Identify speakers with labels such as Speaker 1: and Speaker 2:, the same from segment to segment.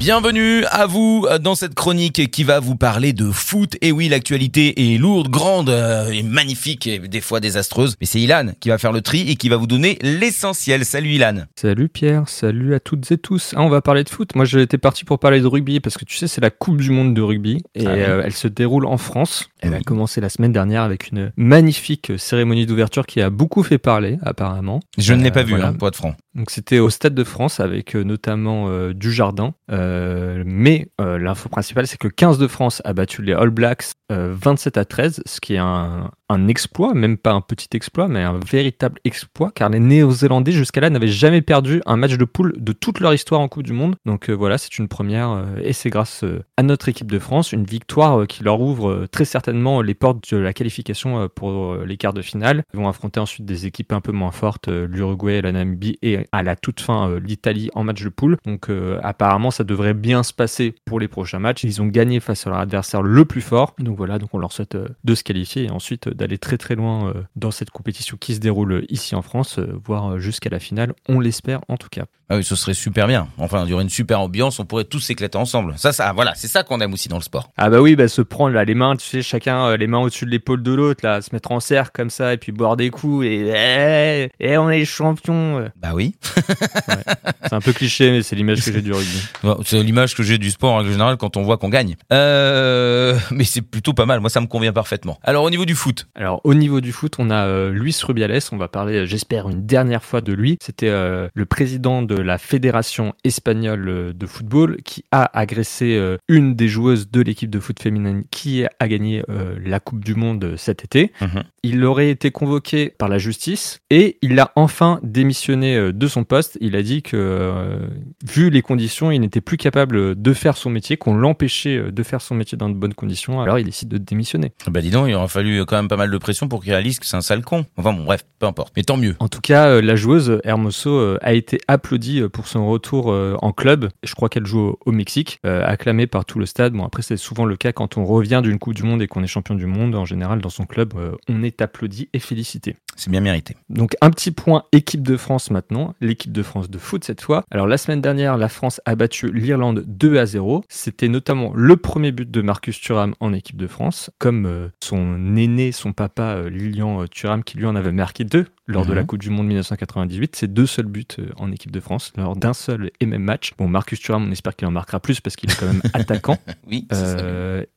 Speaker 1: Bienvenue à vous dans cette chronique qui va vous parler de foot. Et oui, l'actualité est lourde, grande euh, et magnifique et des fois désastreuse. Mais c'est Ilan qui va faire le tri et qui va vous donner l'essentiel. Salut Ilan.
Speaker 2: Salut Pierre, salut à toutes et tous. Ah, on va parler de foot. Moi, j'étais parti pour parler de rugby parce que tu sais, c'est la Coupe du Monde de rugby et
Speaker 1: Ah oui.
Speaker 2: euh, elle se déroule en France. Elle a commencé la semaine dernière avec une magnifique cérémonie d'ouverture qui a beaucoup fait parler, apparemment.
Speaker 1: Je ne l'ai
Speaker 2: Euh,
Speaker 1: pas vu,
Speaker 2: voilà.
Speaker 1: hein, pour être franc.
Speaker 2: Donc c'était au Stade de France avec euh, notamment euh, du jardin. Euh, mais euh, l'info principale, c'est que 15 de France a battu les All Blacks euh, 27 à 13, ce qui est un, un exploit, même pas un petit exploit, mais un véritable exploit, car les Néo-Zélandais jusqu'à là n'avaient jamais perdu un match de poule de toute leur histoire en Coupe du Monde. Donc voilà, c'est une première, et c'est grâce à notre équipe de France, une victoire qui leur ouvre très certainement les portes de la qualification pour les quarts de finale. Ils vont affronter ensuite des équipes un peu moins fortes, l'Uruguay, la Namibie et à la toute fin euh, l'Italie en match de poule. Donc euh, apparemment ça devrait bien se passer pour les prochains matchs. Ils ont gagné face à leur adversaire le plus fort. Donc voilà, donc on leur souhaite euh, de se qualifier et ensuite euh, d'aller très très loin dans cette compétition qui se déroule ici en France, voire jusqu'à la finale. On l'espère en tout cas.
Speaker 1: Ah oui, ce serait super bien. Enfin, il y aurait une super ambiance, on pourrait tous s'éclater ensemble. Ça, ça, voilà, c'est ça qu'on aime aussi dans le sport.
Speaker 2: Ah bah oui, bah se prendre là, les mains, tu sais, chacun les mains au-dessus de l'épaule de l'autre, là, se mettre en cercle comme ça, et puis boire des coups, et, et, et on est les champions. euh.
Speaker 1: Bah oui.
Speaker 2: C'est un peu cliché, mais c'est l'image que j'ai du rugby.
Speaker 1: C'est l'image que j'ai du sport en général quand on voit qu'on gagne. Euh, mais c'est plutôt pas mal. Moi, ça me convient parfaitement. Alors, au niveau du foot.
Speaker 2: Alors au niveau du foot, on a euh, Luis Rubiales, on va parler, euh, j'espère, une dernière fois de lui. C'était euh, le président de la fédération espagnole de football qui a agressé euh, une des joueuses de l'équipe de foot féminine qui a gagné euh, la Coupe du Monde cet été.
Speaker 1: Mhm.
Speaker 2: Il aurait été convoqué par la justice et il a enfin démissionné euh, de son poste. Il a dit que, euh, vu les conditions, il n'était plus capable de faire son métier, qu'on l'empêchait euh, de faire son métier dans de bonnes conditions. Alors il décide de démissionner.
Speaker 1: Bah dis donc, il aura fallu quand même pas mal de pression pour qu'il réalise que c'est un sale con. Enfin bon, bref, peu importe. Mais tant mieux.
Speaker 2: En tout cas, la joueuse Hermoso a été applaudie pour son retour en club. Je crois qu'elle joue au, Mexique, acclamée par tout le stade. Bon, après, c'est souvent le cas quand on revient d'une Coupe du Monde et qu'on est champion du monde. En général, dans son club, on est applaudi et félicité.
Speaker 1: C'est bien mérité.
Speaker 2: Donc, un petit point équipe de France maintenant. L'équipe de France de foot cette fois. Alors, la semaine dernière, la France a battu l'Irlande 2 à 0. C'était notamment le premier but de Marcus Thuram en équipe de France, comme euh, son aîné, son papa euh, Lilian euh, Thuram, qui lui en avait marqué deux lors de
Speaker 1: Mhm.
Speaker 2: la Coupe du Monde 1998. C'est deux seuls buts en équipe de France lors d'un seul et même match. Bon, Marcus Thuram, on espère qu'il en marquera plus parce qu'il est quand même attaquant.
Speaker 1: Oui, ça.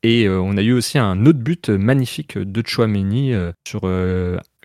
Speaker 2: Et euh, on a eu aussi un autre but magnifique de Chouameni euh, sur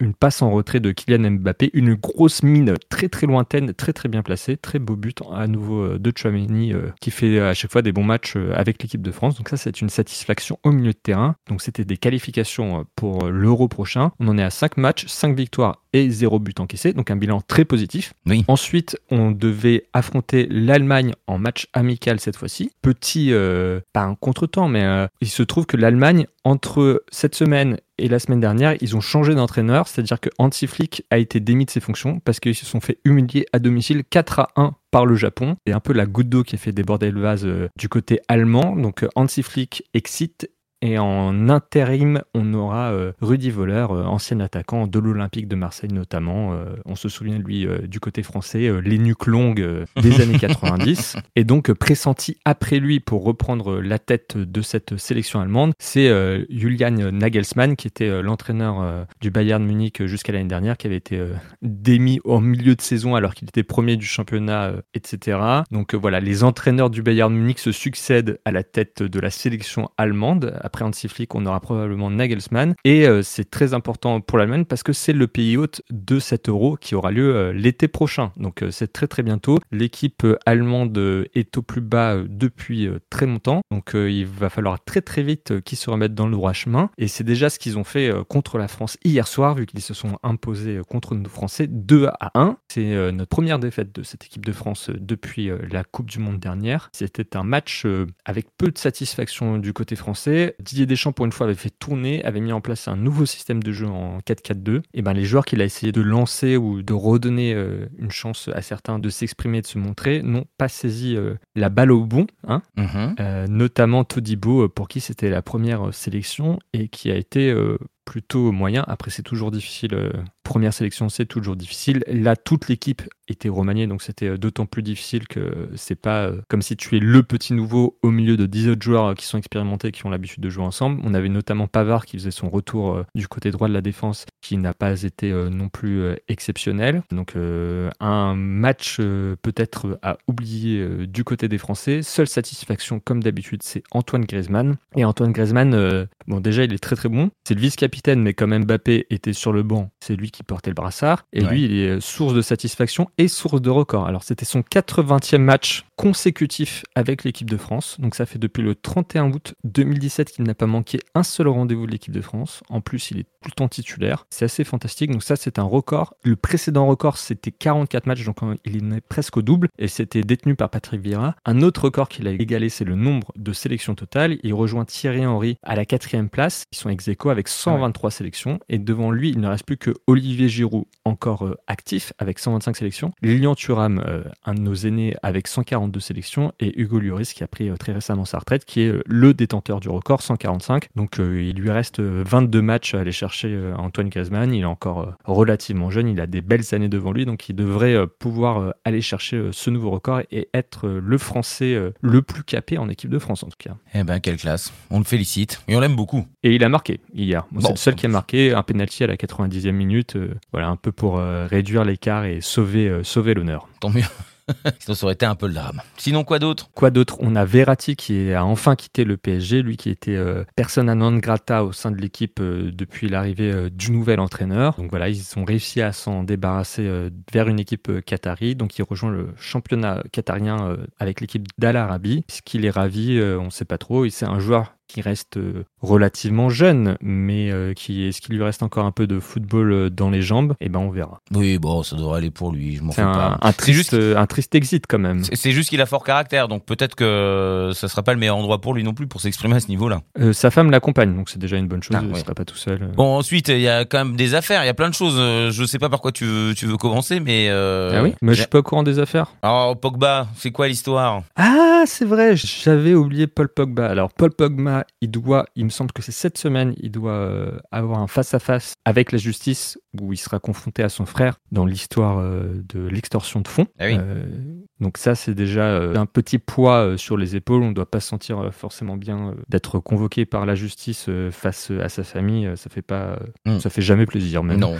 Speaker 2: une passe en retrait de Kylian Mbappé, une grosse mine très très lointaine, très très bien placée, très beau but à nouveau euh, de Chouameni euh, qui fait à chaque fois des bons matchs euh, avec l'équipe de France. Donc ça c'est une satisfaction au milieu de terrain. Donc c'était des qualifications pour l'Euro prochain. On en est à 5 matchs, 5 victoires et 0 but encaissé, donc un bilan très positif.
Speaker 1: Oui.
Speaker 2: Ensuite, on devait affronter l'Allemagne en match amical cette fois-ci. Petit, euh, pas un contretemps, mais euh, il se trouve que l'Allemagne, entre cette semaine et la semaine dernière, ils ont changé d'entraîneur, c'est-à-dire que Hansi Flick a été démis de ses fonctions parce qu'ils se sont fait humilier à domicile 4 à 1 par le Japon. C'est un peu la goutte d'eau qui a fait déborder le vase euh, du côté allemand. Donc euh, Hansi Flick excite et en intérim, on aura euh, Rudy Voller, euh, ancien attaquant de l'Olympique de Marseille notamment. Euh, on se souvient de lui du côté français, les nuques longues des années 90. Et donc pressenti après lui pour reprendre la tête de cette sélection allemande, c'est Julian Nagelsmann qui était l'entraîneur du Bayern Munich jusqu'à l'année dernière, qui avait été démis au milieu de saison alors qu'il était premier du championnat, etc. Donc voilà, les entraîneurs du Bayern Munich se succèdent à la tête de la sélection allemande. Après Hansi Flick, on aura probablement Nagelsmann. Et euh, c'est très important pour l'Allemagne parce que c'est le pays hôte de cet euro qui aura lieu euh, l'été prochain. Donc euh, c'est très très bientôt. L'équipe allemande est au plus bas depuis très longtemps. Donc il va falloir très très vite qu'ils se remettent dans le droit chemin. Et c'est déjà ce qu'ils ont fait contre la France hier soir, vu qu'ils se sont imposés contre nos Français 2 à 1. C'est notre première défaite de cette équipe de France depuis la Coupe du Monde dernière. C'était un match avec peu de satisfaction du côté français. Didier Deschamps, pour une fois, avait fait tourner, avait mis en place un nouveau système de jeu en 4-4-2. Et ben les joueurs qu'il a essayé de lancer ou de redonner euh, une chance à certains de s'exprimer, de se montrer, n'ont pas saisi euh, la balle au bon. Hein euh, notamment Todibo, pour qui c'était la première sélection et qui a été plutôt moyen. Après, c'est toujours difficile première sélection, c'est toujours difficile. Là, toute l'équipe était remaniée, donc c'était d'autant plus difficile que c'est pas comme si tu es le petit nouveau au milieu de 10 autres joueurs qui sont expérimentés, qui ont l'habitude de jouer ensemble. On avait notamment Pavard qui faisait son retour du côté droit de la défense, qui n'a pas été non plus exceptionnel. Donc un match peut-être à oublier du côté des Français. Seule satisfaction, comme d'habitude, c'est Antoine Griezmann. Et Antoine Griezmann, bon déjà il est très très bon. C'est le vice-capitaine, mais comme Mbappé était sur le banc, c'est lui qui portait le brassard. Et lui, il est source de satisfaction et source de record. Alors c'était son 80e match consécutif avec l'équipe de France. Donc ça fait depuis le 31 août 2017 qu'il n'a pas manqué un seul rendez-vous de l'équipe de France. En plus, il est tout le temps titulaire. C'est assez fantastique. Donc ça, c'est un record. Le précédent record, c'était 44 matchs, donc il est presque au double. Et c'était détenu par Patrick Vieira. Un autre record qu'il a égalé, c'est le nombre de sélections totales. Il rejoint Thierry Henry à la quatrième place. Ils sont ex aequo avec 123 sélections. Et devant lui, il ne reste plus que Olivier Giroud, encore euh, actif, avec 125 sélections. Lilian Thuram, euh, un de nos aînés, avec 142 sélections. Et Hugo Lloris, qui a pris euh, très récemment sa retraite, qui est le détenteur du record, 145. Donc il lui reste 22 matchs à aller chercher Antoine Griezmann. Il est encore relativement jeune. Il a des belles années devant lui. Donc il devrait pouvoir aller chercher ce nouveau record et être le Français le plus capé en équipe de France, en tout cas.
Speaker 1: Eh ben, quelle classe. On le félicite. Et on l'aime beaucoup.
Speaker 2: Et il a marqué hier. c'est le seul qui a marqué un penalty à la 90e minute. voilà, un peu pour réduire l'écart et sauver, sauver l'honneur.
Speaker 1: Tant mieux. Sinon, ça aurait été un peu le drame. Sinon, quoi d'autre?
Speaker 2: Quoi d'autre? On a Verratti qui a enfin quitté le PSG, lui qui était euh, personne à non grata au sein de l'équipe euh, depuis l'arrivée euh, du nouvel entraîneur. Donc voilà, ils ont réussi à s'en débarrasser vers une équipe qatari. Donc il rejoint le championnat qatarien avec l'équipe d'Al Arabi. Ce qui est ravi, on ne sait pas trop. C'est un joueur qui reste euh, relativement jeune, mais euh, qui est-ce qu'il lui reste encore un peu de football euh, dans les jambes? Eh ben on verra.
Speaker 1: Oui, bon, ça devrait aller pour lui. Je m'en fais
Speaker 2: un,
Speaker 1: pas.
Speaker 2: Un triste, juste, un triste exit quand même.
Speaker 1: C'est juste qu'il a fort caractère, donc peut-être que ça sera pas le meilleur endroit pour lui non plus pour s'exprimer à ce niveau-là.
Speaker 2: sa femme l'accompagne, donc c'est déjà une bonne chose. Ah, il sera pas tout seul.
Speaker 1: Bon, ensuite il y a quand même des affaires, il y a plein de choses. Je sais pas par quoi tu veux, tu veux commencer, mais
Speaker 2: ah oui, mais je suis pas au courant des affaires.
Speaker 1: Alors Pogba, c'est quoi l'histoire?
Speaker 2: Ah, c'est vrai, j'avais oublié Paul Pogba. Alors Paul Pogba, il doit il me semble que c'est cette semaine, il doit euh, avoir un face-à-face avec la justice où il sera confronté à son frère dans l'histoire euh, de l'extorsion de fonds.
Speaker 1: Ah euh,
Speaker 2: donc ça, c'est déjà un petit poids sur les épaules. On ne doit pas se sentir forcément bien d'être convoqué par la justice face à sa famille. Ça fait pas, hmm. ça fait jamais plaisir même.
Speaker 1: Non.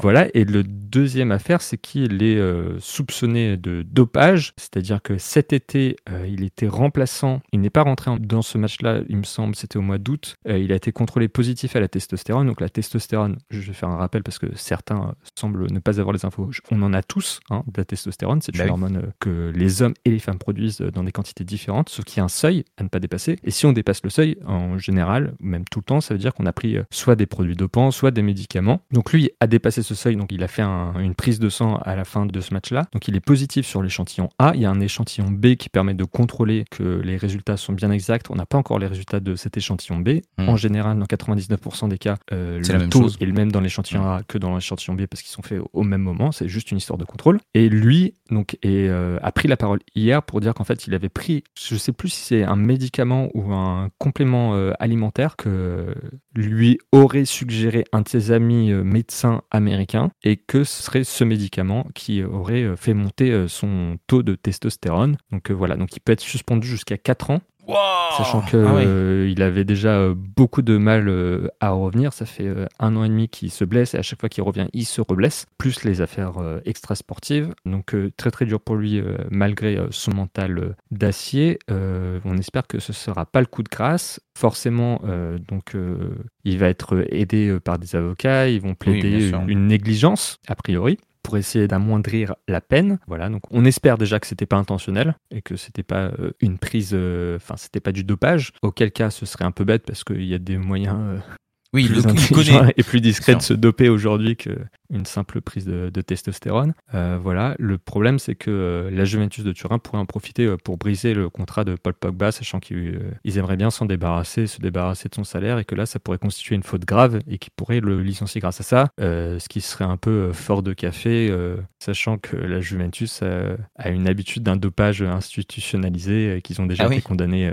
Speaker 2: voilà. Et le deuxième affaire, c'est qu'il est soupçonné de dopage, c'est-à-dire que cet été, il était remplaçant. Il n'est pas rentré dans ce match-là, il me semble, c'était au mois d'août. Euh, il a été contrôlé positif à la testostérone. Donc la testostérone, je vais faire un rappel parce que certains semblent ne pas avoir les infos. On en a tous hein, de la testostérone. C'est une bah hormone euh, que les hommes et les femmes produisent euh, dans des quantités différentes, sauf qu'il y a un seuil à ne pas dépasser. Et si on dépasse le seuil, en général, même tout le temps, ça veut dire qu'on a pris soit des produits dopants, soit des médicaments. Donc lui a dépassé ce seuil, donc il a fait une prise de sang à la fin de ce match-là. Donc il est positif sur l'échantillon A. Il y a un échantillon B qui permet de contrôler que les résultats sont bien exacts. On n'a pas encore les résultats de cet échantillon B. Hmm. En général, dans 99% des cas, euh, le taux est le même dans l'échantillon A que dans l'échantillon B parce qu'ils sont faits au, même moment. C'est juste une histoire de contrôle. Et lui, donc, euh, a pris la parole hier pour dire qu'en fait, il avait pris, je sais plus si c'est un médicament ou un complément euh, alimentaire que lui aurait suggéré un de ses amis médecins américains et que ce serait ce médicament qui aurait fait monter son taux de testostérone. Donc voilà, donc il peut être suspendu jusqu'à 4 ans Sachant qu'il ah euh, avait déjà euh, beaucoup de mal euh, à revenir. Ça fait un an et demi qu'il se blesse et à chaque fois qu'il revient, il se reblesse. Plus les affaires extra-sportives. Donc très très dur pour lui malgré son mental d'acier. on espère que ce sera pas le coup de grâce. Forcément, donc il va être aidé par des avocats. Ils vont plaider une négligence a priori pour essayer d'amoindrir la peine. Voilà, donc on espère déjà que c'était pas intentionnel et que c'était pas euh, une prise, euh, enfin c'était pas du dopage. Auquel cas, ce serait un peu bête parce qu'il y a des moyens. Euh,
Speaker 1: oui,
Speaker 2: plus
Speaker 1: connaît.
Speaker 2: et plus discrets de se doper aujourd'hui que une simple prise de, de testostérone. Euh, voilà. Le problème, c'est que euh, la Juventus de Turin pourrait en profiter euh, pour briser le contrat de Paul Pogba, sachant qu'ils ils aimeraient bien s'en débarrasser, se débarrasser de son salaire, et que là, ça pourrait constituer une faute grave et qu'ils pourraient le licencier grâce à ça, ce qui serait un peu fort de café, sachant que la Juventus a une habitude d'un dopage institutionnalisé, qu'ils ont déjà
Speaker 1: Ah oui.
Speaker 2: été condamnés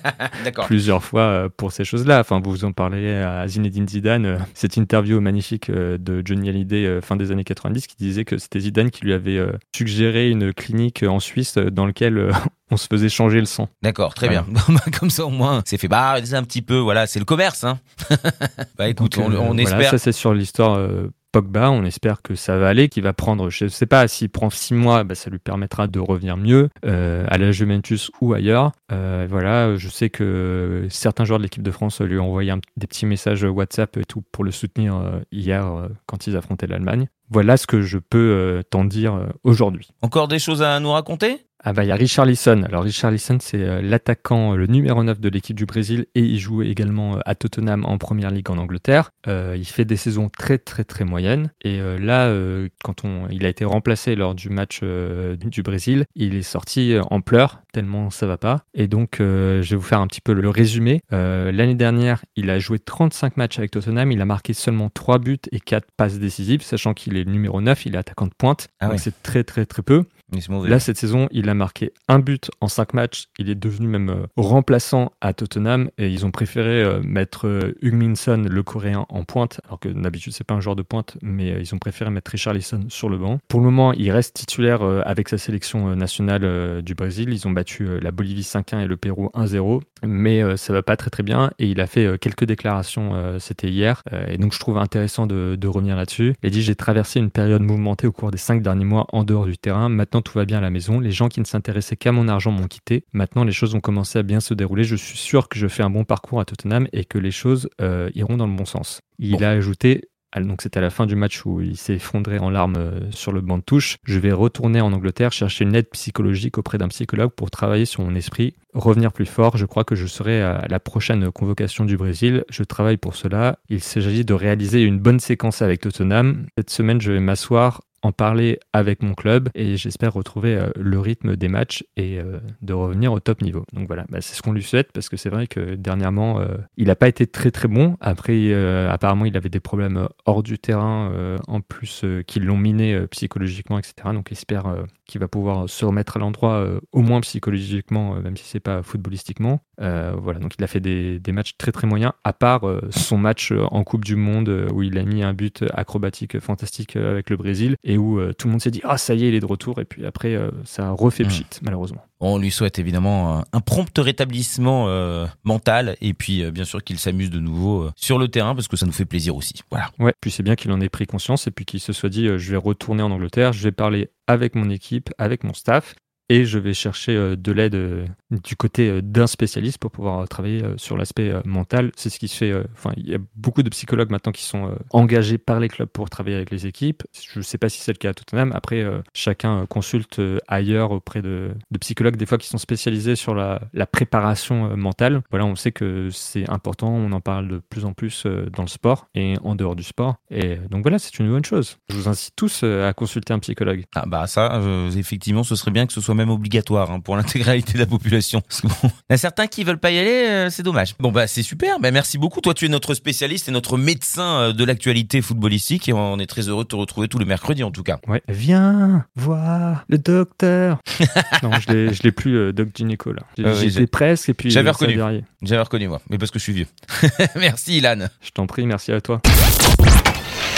Speaker 2: plusieurs fois pour ces choses-là. Enfin, vous en parlez à Zinedine Zidane, cette interview magnifique de Johnny Hallyday euh, fin des années 90 qui disait que c'était Zidane qui lui avait euh, suggéré une clinique euh, en Suisse dans laquelle on se faisait changer le sang.
Speaker 1: D'accord, très bien. Bah, Comme ça au moins, c'est fait. Bah, c'est un petit peu, voilà, c'est le commerce, hein. bah écoute,
Speaker 2: Donc,
Speaker 1: on, on
Speaker 2: voilà,
Speaker 1: espère.
Speaker 2: Ça, c'est sur l'histoire euh, Pogba. On espère que ça va aller, qu'il va prendre, je ne sais pas, s'il prend six mois, bah, ça lui permettra de revenir mieux euh, à la Juventus ou ailleurs. Euh, voilà, je sais que certains joueurs de l'équipe de France lui ont envoyé des petits messages WhatsApp et tout pour le soutenir euh, hier quand ils affrontaient l'Allemagne. Voilà ce que je peux t'en dire aujourd'hui.
Speaker 1: Encore des choses à nous raconter?
Speaker 2: Ah bah il y a Richard Lisson. Alors Richard Lisson c'est euh, l'attaquant, euh, le numéro 9 de l'équipe du Brésil et il joue également euh, à Tottenham en première ligue en Angleterre. Euh, il fait des saisons très très très moyennes et euh, là euh, quand on, il a été remplacé lors du match du Brésil, il est sorti en pleurs tellement ça va pas. Et donc euh, je vais vous faire un petit peu le résumé. Euh, L'année dernière il a joué 35 matchs avec Tottenham, il a marqué seulement 3 buts et 4 passes décisives, sachant qu'il est le numéro 9, il est attaquant de pointe.
Speaker 1: Ah
Speaker 2: donc
Speaker 1: ouais.
Speaker 2: c'est très très très peu. Là, cette saison, il a marqué un but en cinq matchs. Il est devenu même euh, remplaçant à Tottenham et ils ont préféré euh, mettre euh, Hugminson, le coréen, en pointe, alors que d'habitude, c'est pas un joueur de pointe, mais ils ont préféré mettre Richarlison sur le banc. Pour le moment, il reste titulaire avec sa sélection nationale du Brésil. Ils ont battu la Bolivie 5-1 et le Pérou 1-0, mais ça va pas très très bien et il a fait quelques déclarations, c'était hier, et donc je trouve intéressant de, de revenir là-dessus. Il a dit J'ai traversé une période mouvementée au cours des cinq derniers mois en dehors du terrain. Maintenant, tout va bien à la maison. Les gens qui ne s'intéressaient qu'à mon argent m'ont quitté. Maintenant, les choses ont commencé à bien se dérouler. Je suis sûr que je fais un bon parcours à Tottenham et que les choses euh, iront dans le bon sens. Il
Speaker 1: Bon.
Speaker 2: a ajouté donc c'était à la fin du match où il s'est effondré en larmes euh, sur le banc de touche. Je vais retourner en Angleterre chercher une aide psychologique auprès d'un psychologue pour travailler sur mon esprit, revenir plus fort. Je crois que je serai à la prochaine convocation du Brésil. Je travaille pour cela. Il s'agit de réaliser une bonne séquence avec Tottenham. Cette semaine, je vais m'asseoir en parler avec mon club et j'espère retrouver euh, le rythme des matchs et euh, de revenir au top niveau. Donc voilà, bah, c'est ce qu'on lui souhaite parce que c'est vrai que dernièrement, euh, il n'a pas été très très bon. Après, apparemment, il avait des problèmes hors du terrain en plus qui l'ont miné psychologiquement, etc. Donc j'espère qu'il va pouvoir se remettre à l'endroit au moins psychologiquement, même si c'est pas footballistiquement. Voilà, donc il a fait des, matchs très très moyens, à part son match en Coupe du Monde où il a mis un but acrobatique fantastique avec le Brésil et où euh, tout le monde s'est dit ah ça y est il est de retour et puis après euh, ça a refait
Speaker 1: Mm.
Speaker 2: pchit malheureusement.
Speaker 1: On lui souhaite évidemment un, prompt rétablissement euh, mental et puis bien sûr qu'il s'amuse de nouveau sur le terrain parce que ça nous fait plaisir aussi. Voilà.
Speaker 2: Ouais, puis c'est bien qu'il en ait pris conscience et puis qu'il se soit dit je vais retourner en Angleterre, je vais parler avec mon équipe, avec mon staff et je vais chercher euh, de l'aide euh, du côté euh, d'un spécialiste pour pouvoir travailler sur l'aspect mental. C'est ce qui se fait. Enfin, il y a beaucoup de psychologues maintenant qui sont engagés par les clubs pour travailler avec les équipes. Je ne sais pas si c'est le cas à Tottenham. Après, chacun consulte ailleurs auprès de, psychologues, des fois qui sont spécialisés sur la, préparation mentale. Voilà, on sait que c'est important. On en parle de plus en plus dans le sport et en dehors du sport. Et donc voilà, c'est une bonne chose. Je vous incite tous à consulter un psychologue.
Speaker 1: Ah bah ça, effectivement, ce serait bien que ce soit même obligatoire hein, pour l'intégralité de la population. Parce que bon, il y a certains qui veulent pas y aller, euh, c'est dommage. Bon bah c'est super, bah, merci beaucoup. Toi tu es notre spécialiste et notre médecin euh, de l'actualité footballistique et on est très heureux de te retrouver tous les mercredis en tout cas.
Speaker 2: Ouais. Viens voir le docteur. non, je l'ai, plus, euh, Doc Gynéco, là.
Speaker 1: Oui,
Speaker 2: J'étais presque et puis.
Speaker 1: j'avais
Speaker 2: euh,
Speaker 1: reconnu. J'avais reconnu moi, mais parce que je suis vieux. merci Ilan.
Speaker 2: Je t'en prie, merci à toi.